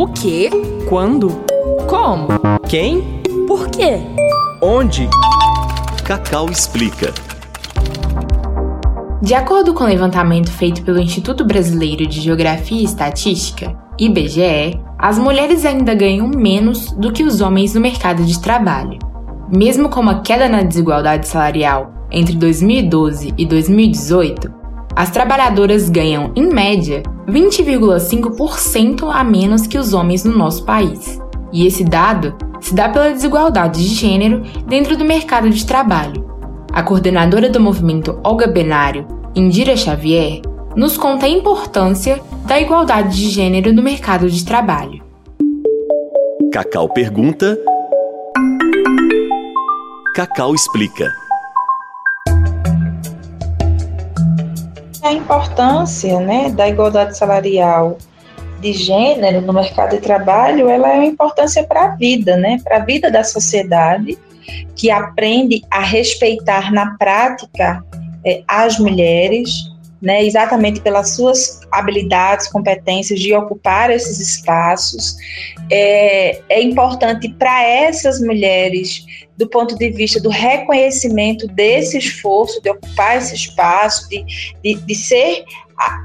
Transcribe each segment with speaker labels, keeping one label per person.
Speaker 1: O quê? Quando? Como?
Speaker 2: Quem?
Speaker 1: Por quê?
Speaker 2: Onde?
Speaker 3: Cacau explica.
Speaker 4: De acordo com o levantamento feito pelo Instituto Brasileiro de Geografia e Estatística, IBGE, as mulheres ainda ganham menos do que os homens no mercado de trabalho. Mesmo com uma queda na desigualdade salarial entre 2012 e 2018, as trabalhadoras ganham, em média, 20,5% a menos que os homens no nosso país. E esse dado se dá pela desigualdade de gênero dentro do mercado de trabalho, a coordenadora do movimento Olga Benário, Indira Xavier, nos conta a importância da igualdade de gênero no mercado de trabalho.
Speaker 3: Cacau pergunta. Cacau explica.
Speaker 5: A importância né, da igualdade salarial de gênero no mercado de trabalho, ela é uma importância para a vida, né, para a vida da sociedade que aprende a respeitar na prática é, as mulheres, né, exatamente pelas suas habilidades, competências de ocupar esses espaços. É, é importante para essas mulheres, do ponto de vista do reconhecimento desse esforço de ocupar esse espaço, de, de, de ser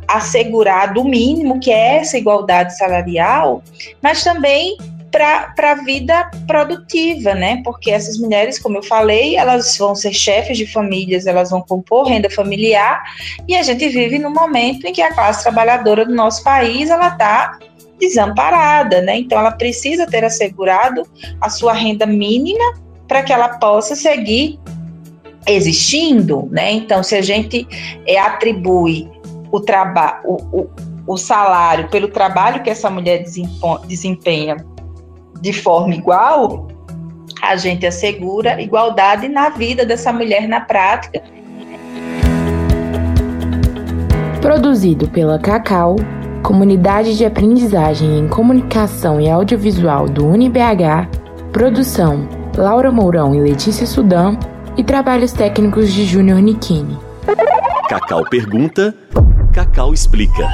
Speaker 5: assegurado o mínimo, que é essa igualdade salarial, mas também para a vida produtiva, né? Porque essas mulheres, como eu falei, elas vão ser chefes de famílias, elas vão compor renda familiar, e a gente vive num momento em que a classe trabalhadora do nosso país ela está desamparada, né? Então ela precisa ter assegurado a sua renda mínima para que ela possa seguir existindo, né? Então se a gente é, atribui o trabalho, o, o salário pelo trabalho que essa mulher desempenha de forma igual, a gente assegura igualdade na vida dessa mulher na prática.
Speaker 4: Produzido pela Cacau, Comunidade de Aprendizagem em Comunicação e Audiovisual do UniBH, produção Laura Mourão e Letícia Sudam e trabalhos técnicos de Júnior Nikini.
Speaker 3: Cacau pergunta, Cacau explica.